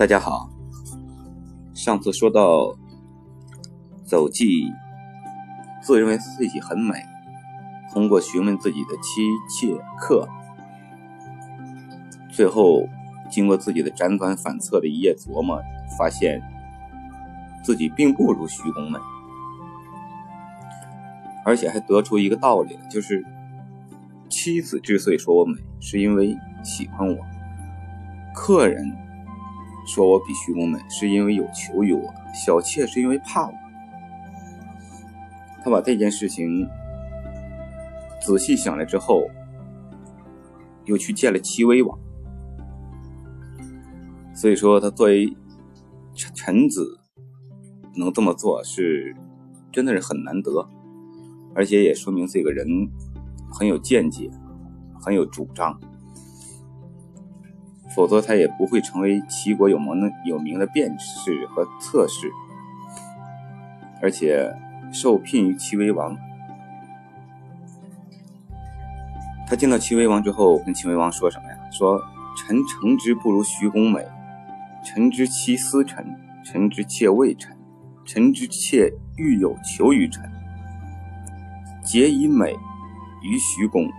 大家好，上次说到走记，自认为自己很美，通过询问自己的妻妾客，最后经过自己的辗转反侧的一夜琢磨，发现自己并不如徐公美，而且还得出一个道理，就是妻子之所以说我美，是因为喜欢我，客人。说我比徐公美，是因为有求于我；小妾是因为怕我。他把这件事情仔细想了之后，又去见了齐威王。所以说，他作为臣臣子，能这么做是真的是很难得，而且也说明这个人很有见解，很有主张。否则，他也不会成为齐国有名的有名的辩士和策士，而且受聘于齐威王。他见到齐威王之后，跟齐威王说什么呀？说：“臣诚之不如徐公美，臣之妻思臣，臣之妾畏臣，臣之妾欲有求于臣，皆以美于徐公。”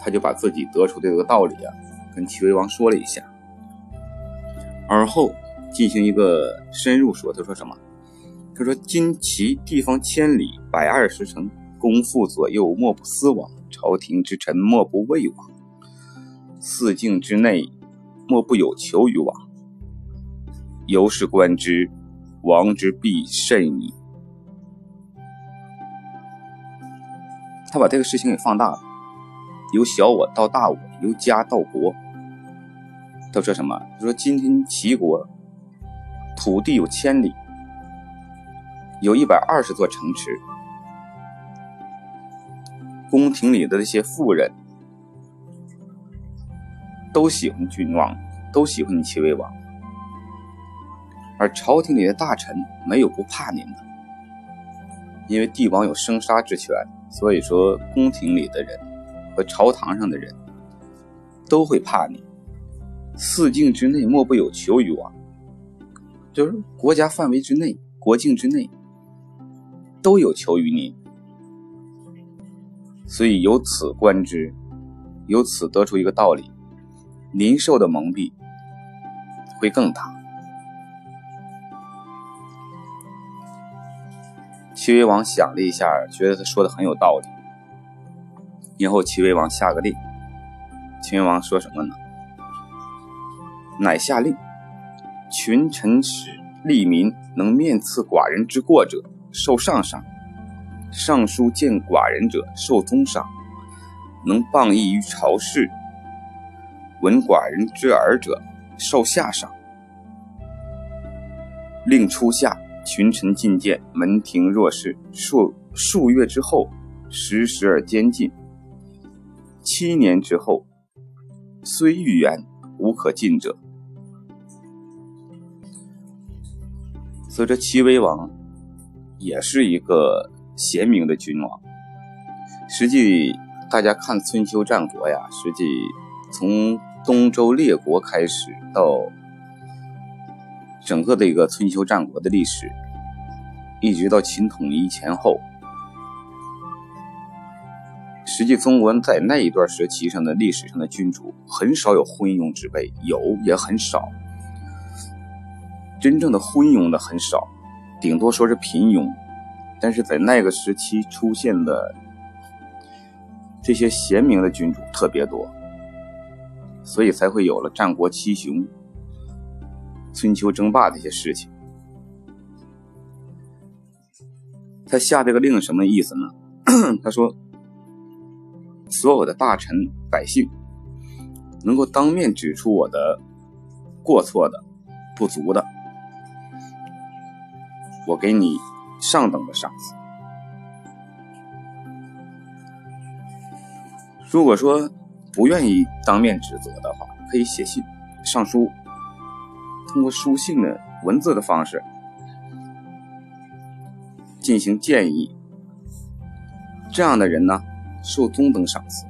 他就把自己得出的这个道理啊。跟齐威王说了一下，而后进行一个深入说。他说什么？他说：“今齐地方千里，百二十城，公妇左右莫不思往；朝廷之臣莫不畏往；四境之内莫不有求于往。由是观之，王之必甚矣。”他把这个事情给放大了，由小我到大我，由家到国。他说什么？他说：“今天齐国土地有千里，有一百二十座城池，宫廷里的那些妇人都喜欢君王，都喜欢你齐威王，而朝廷里的大臣没有不怕您的，因为帝王有生杀之权，所以说宫廷里的人和朝堂上的人都会怕你。”四境之内莫不有求于王，就是国家范围之内、国境之内都有求于您，所以由此观之，由此得出一个道理：您受的蒙蔽会更大。齐威王想了一下，觉得他说的很有道理，然后齐威王下个令。齐威王说什么呢？乃下令，群臣使吏民能面刺寡人之过者，受上赏；上书见寡人者，受宗赏；能谤议于朝事，闻寡人之耳者，受下赏。令初下，群臣进谏，门庭若市。数数月之后，时时而监禁。七年之后，虽欲言，无可进者。所以这齐威王也是一个贤明的君王。实际大家看春秋战国呀，实际从东周列国开始到整个的一个春秋战国的历史，一直到秦统一前后，实际中国在那一段时期上的历史上的君主很少有昏庸之辈，有也很少。真正的昏庸的很少，顶多说是平庸，但是在那个时期出现的这些贤明的君主特别多，所以才会有了战国七雄、春秋争霸这些事情。他下这个令什么意思呢？他说，所有的大臣百姓能够当面指出我的过错的、不足的。我给你上等的赏赐。如果说不愿意当面指责的话，可以写信、上书，通过书信的文字的方式进行建议。这样的人呢，受中等赏赐。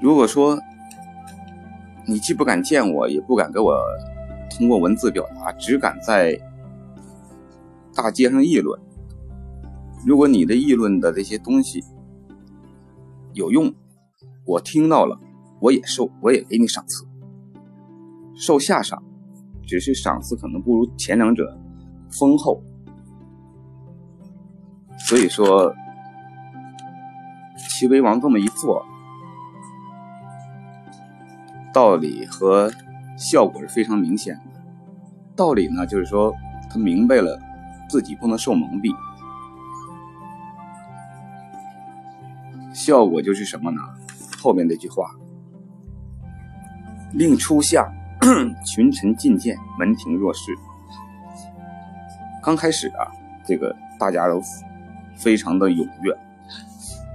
如果说你既不敢见我，也不敢给我通过文字表达，只敢在大街上议论。如果你的议论的这些东西有用，我听到了，我也受，我也给你赏赐，受下赏，只是赏赐可能不如前两者丰厚。所以说，齐威王这么一做。道理和效果是非常明显的。道理呢，就是说他明白了自己不能受蒙蔽。效果就是什么呢？后面那句话：“令初夏，群臣进谏，门庭若市。”刚开始啊，这个大家都非常的踊跃，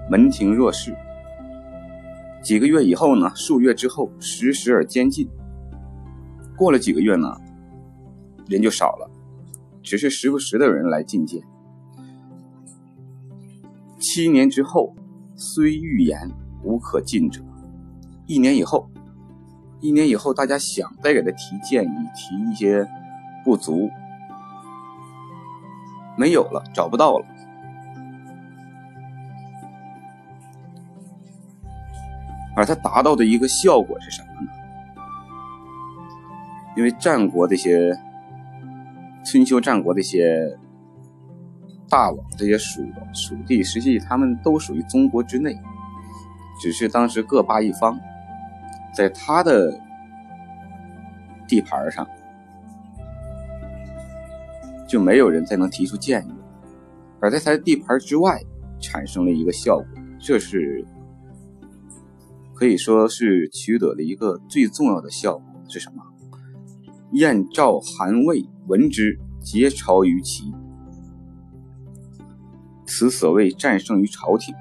门庭若市。几个月以后呢？数月之后，时时而监禁。过了几个月呢，人就少了，只是时不时的有人来觐见。七年之后，虽欲言，无可进者。一年以后，一年以后，大家想再给他提建议，提一些不足，没有了，找不到了。而它达到的一个效果是什么呢？因为战国这些春秋战国这些大王、这些属属地，实际他们都属于中国之内，只是当时各霸一方，在他的地盘上就没有人再能提出建议，而在他的地盘之外产生了一个效果，这是。可以说是取得了一个最重要的效果是什么？燕、赵、韩、魏闻之，皆朝于齐。此所谓战胜于朝廷。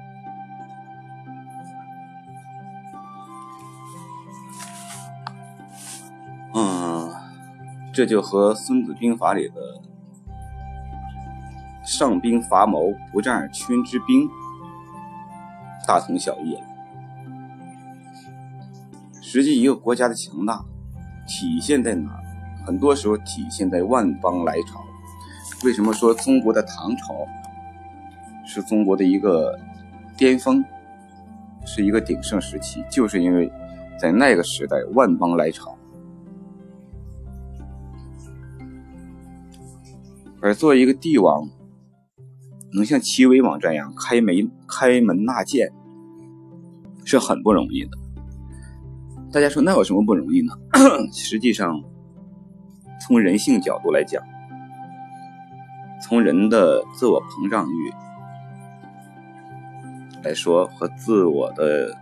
嗯，这就和《孙子兵法》里的“上兵伐谋，不战而屈之兵”大同小异了。实际一个国家的强大体现在哪儿？很多时候体现在万邦来朝。为什么说中国的唐朝是中国的一个巅峰，是一个鼎盛时期？就是因为在那个时代万邦来朝，而作为一个帝王，能像齐威王这样开门开门纳谏，是很不容易的。大家说那有什么不容易呢？实际上，从人性角度来讲，从人的自我膨胀欲来说，和自我的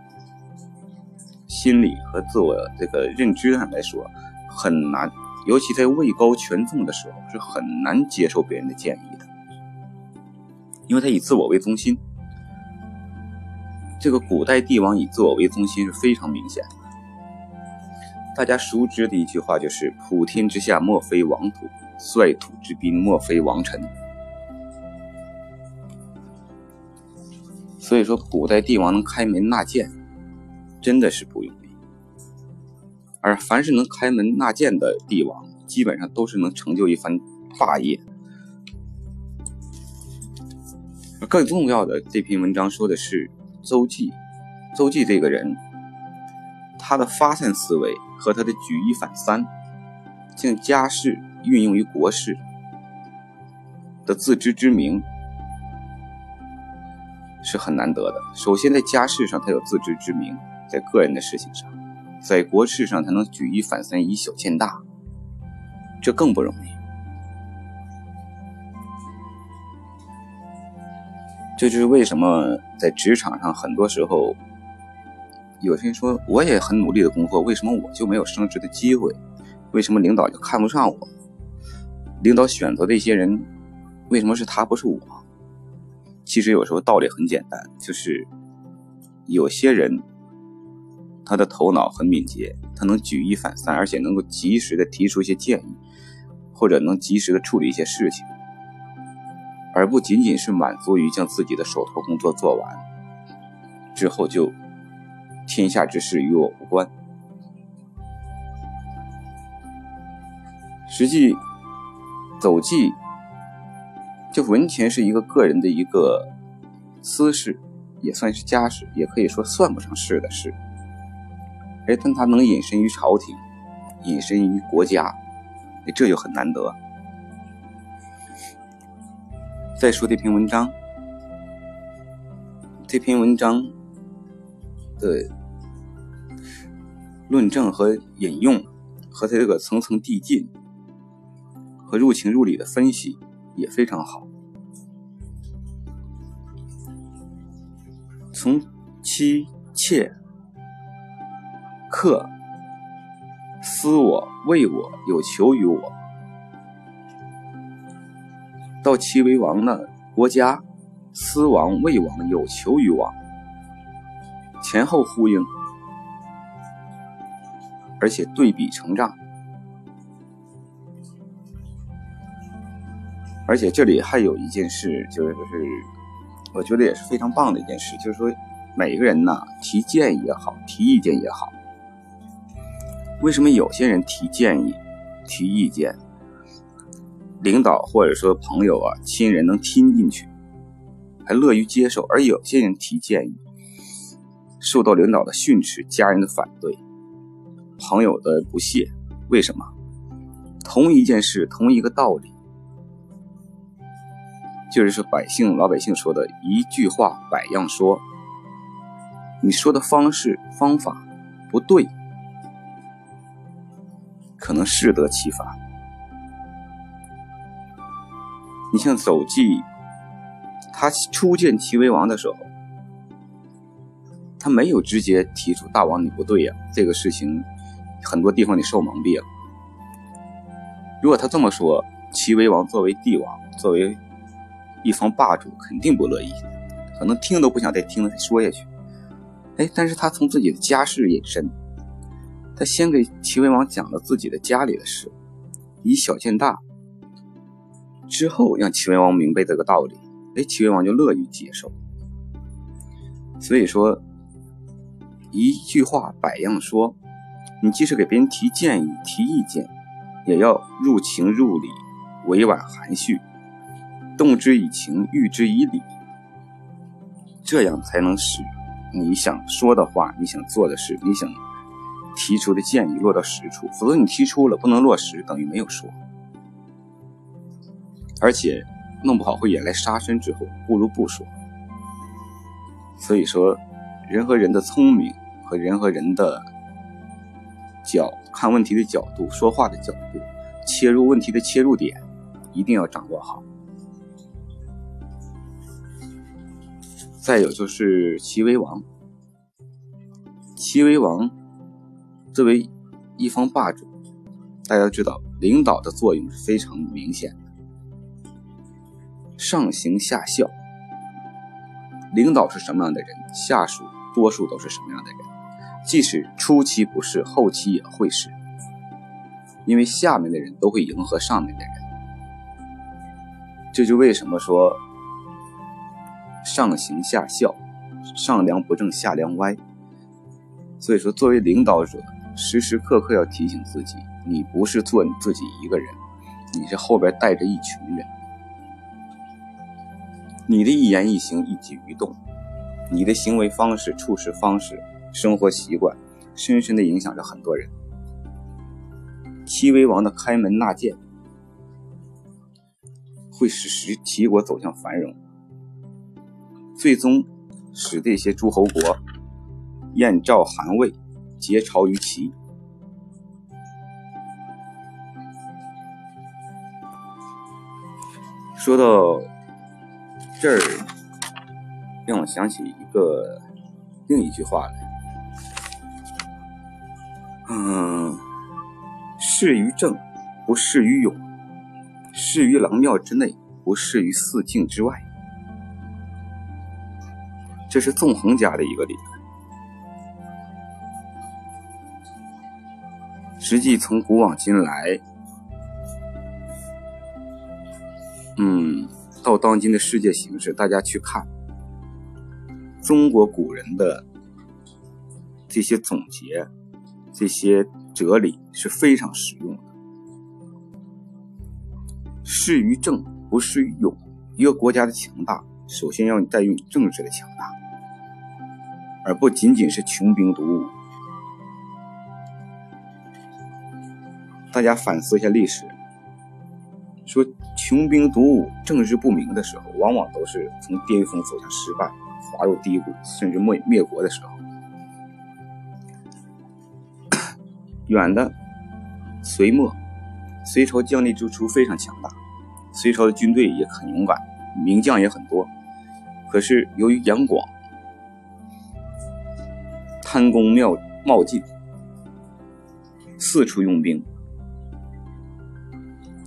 心理和自我这个认知上来说，很难，尤其在位高权重的时候，是很难接受别人的建议的，因为他以自我为中心。这个古代帝王以自我为中心是非常明显的。大家熟知的一句话就是“普天之下莫非王土，率土之滨莫非王臣”。所以说，古代帝王能开门纳谏，真的是不容易。而凡是能开门纳谏的帝王，基本上都是能成就一番霸业。更重要的，这篇文章说的是周忌。周忌这个人，他的发散思维。和他的举一反三，将家事运用于国事的自知之明是很难得的。首先，在家事上他有自知之明，在个人的事情上，在国事上他能举一反三，以小见大，这更不容易。这就是为什么在职场上很多时候。有些人说我也很努力的工作，为什么我就没有升职的机会？为什么领导就看不上我？领导选择的一些人，为什么是他不是我？其实有时候道理很简单，就是有些人他的头脑很敏捷，他能举一反三，而且能够及时的提出一些建议，或者能及时的处理一些事情，而不仅仅是满足于将自己的手头工作做完之后就。天下之事与我无关。实际走记就完全是一个个人的一个私事，也算是家事，也可以说算不上是的事。哎，但他能隐身于朝廷，隐身于国家，这就很难得。再说这篇文章，这篇文章的论证和引用，和他这个层层递进和入情入理的分析也非常好。从妻妾。客思我为我有求于我，到齐威王呢，国家思王畏王有求于王，前后呼应，而且对比成长，而且这里还有一件事，就是我觉得也是非常棒的一件事，就是说每个人呢提建议也好，提意见也好。为什么有些人提建议、提意见，领导或者说朋友啊、亲人能听进去，还乐于接受；而有些人提建议，受到领导的训斥、家人的反对、朋友的不屑？为什么？同一件事，同一个道理，就是说百姓、老百姓说的一句话百样说，你说的方式方法不对。可能适得其反。你像走记，他初见齐威王的时候，他没有直接提出“大王你不对呀”这个事情，很多地方你受蒙蔽了。如果他这么说，齐威王作为帝王，作为一方霸主，肯定不乐意，可能听都不想再听他说下去。哎，但是他从自己的家事引申。他先给齐威王讲了自己的家里的事，以小见大，之后让齐威王明白这个道理，哎，齐威王就乐于接受。所以说，一句话百样说，你即使给别人提建议、提意见，也要入情入理，委婉含蓄，动之以情，喻之以理，这样才能使你想说的话、你想做的事、你想。提出的建议落到实处，否则你提出了不能落实，等于没有说，而且弄不好会引来杀身之祸，不如不说。所以说，人和人的聪明和人和人的角看问题的角度、说话的角度、切入问题的切入点，一定要掌握好。再有就是齐威王，齐威王。作为一方霸主，大家知道领导的作用是非常明显的，上行下效。领导是什么样的人，下属多数都是什么样的人，即使初期不是，后期也会是，因为下面的人都会迎合上面的人。这就为什么说上行下效，上梁不正下梁歪。所以说，作为领导者。时时刻刻要提醒自己，你不是做你自己一个人，你是后边带着一群人。你的一言一行、一举一动，你的行为方式、处事方式、生活习惯，深深的影响着很多人。齐威王的开门纳谏，会使使齐国走向繁荣，最终使这些诸侯国燕赵韩魏。结朝于齐。说到这儿，让我想起一个另一句话来。嗯，适于正，不适于勇；适于郎庙之内，不适于四境之外。这是纵横家的一个理论。实际从古往今来，嗯，到当今的世界形势，大家去看中国古人的这些总结、这些哲理是非常实用的。适于政，不适于勇。一个国家的强大，首先要在于你政治的强大，而不仅仅是穷兵黩武。大家反思一下历史，说穷兵黩武、政治不明的时候，往往都是从巅峰走向失败、滑入低谷，甚至灭灭国的时候。远的隋末，隋朝将立之初非常强大，隋朝的军队也很勇敢，名将也很多。可是由于杨广贪功冒冒进，四处用兵，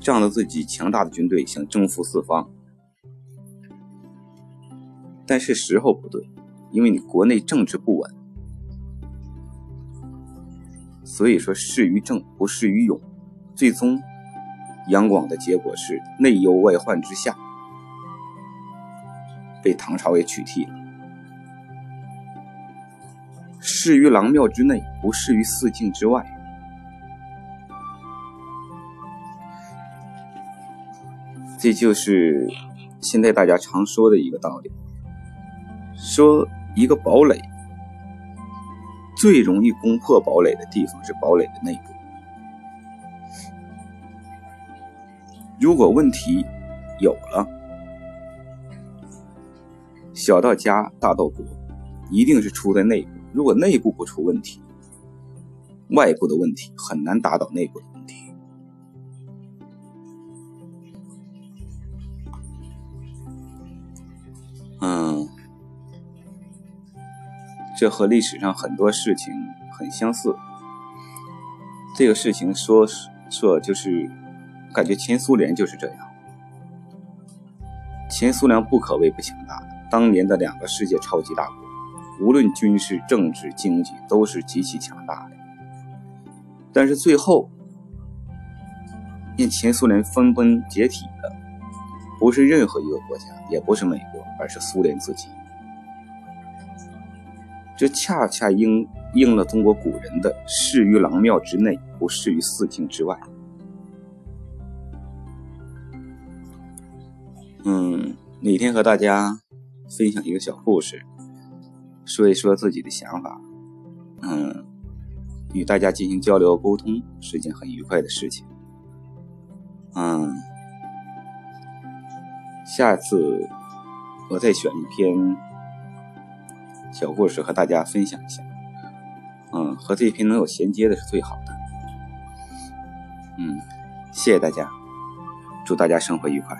仗着自己强大的军队想征服四方，但是时候不对，因为你国内政治不稳。所以说，适于政不适于勇，最终杨广的结果是内忧外患之下，被唐朝给取缔了。适于郎庙之内，不适于四境之外。这就是现在大家常说的一个道理，说一个堡垒。最容易攻破堡垒的地方是堡垒的内部。如果问题有了，小到家，大到国，一定是出在内部。如果内部不出问题，外部的问题很难打倒内部的这和历史上很多事情很相似。这个事情说说就是，感觉前苏联就是这样。前苏联不可谓不强大，当年的两个世界超级大国，无论军事、政治、经济都是极其强大的。但是最后，令前苏联分崩解体的，不是任何一个国家，也不是美国，而是苏联自己。这恰恰应应了中国古人的“适于郎庙之内，不适于四境之外”。嗯，每天和大家分享一个小故事，说一说自己的想法，嗯，与大家进行交流沟通是一件很愉快的事情。嗯，下次我再选一篇。小故事和大家分享一下，嗯，和这一篇能有衔接的是最好的，嗯，谢谢大家，祝大家生活愉快。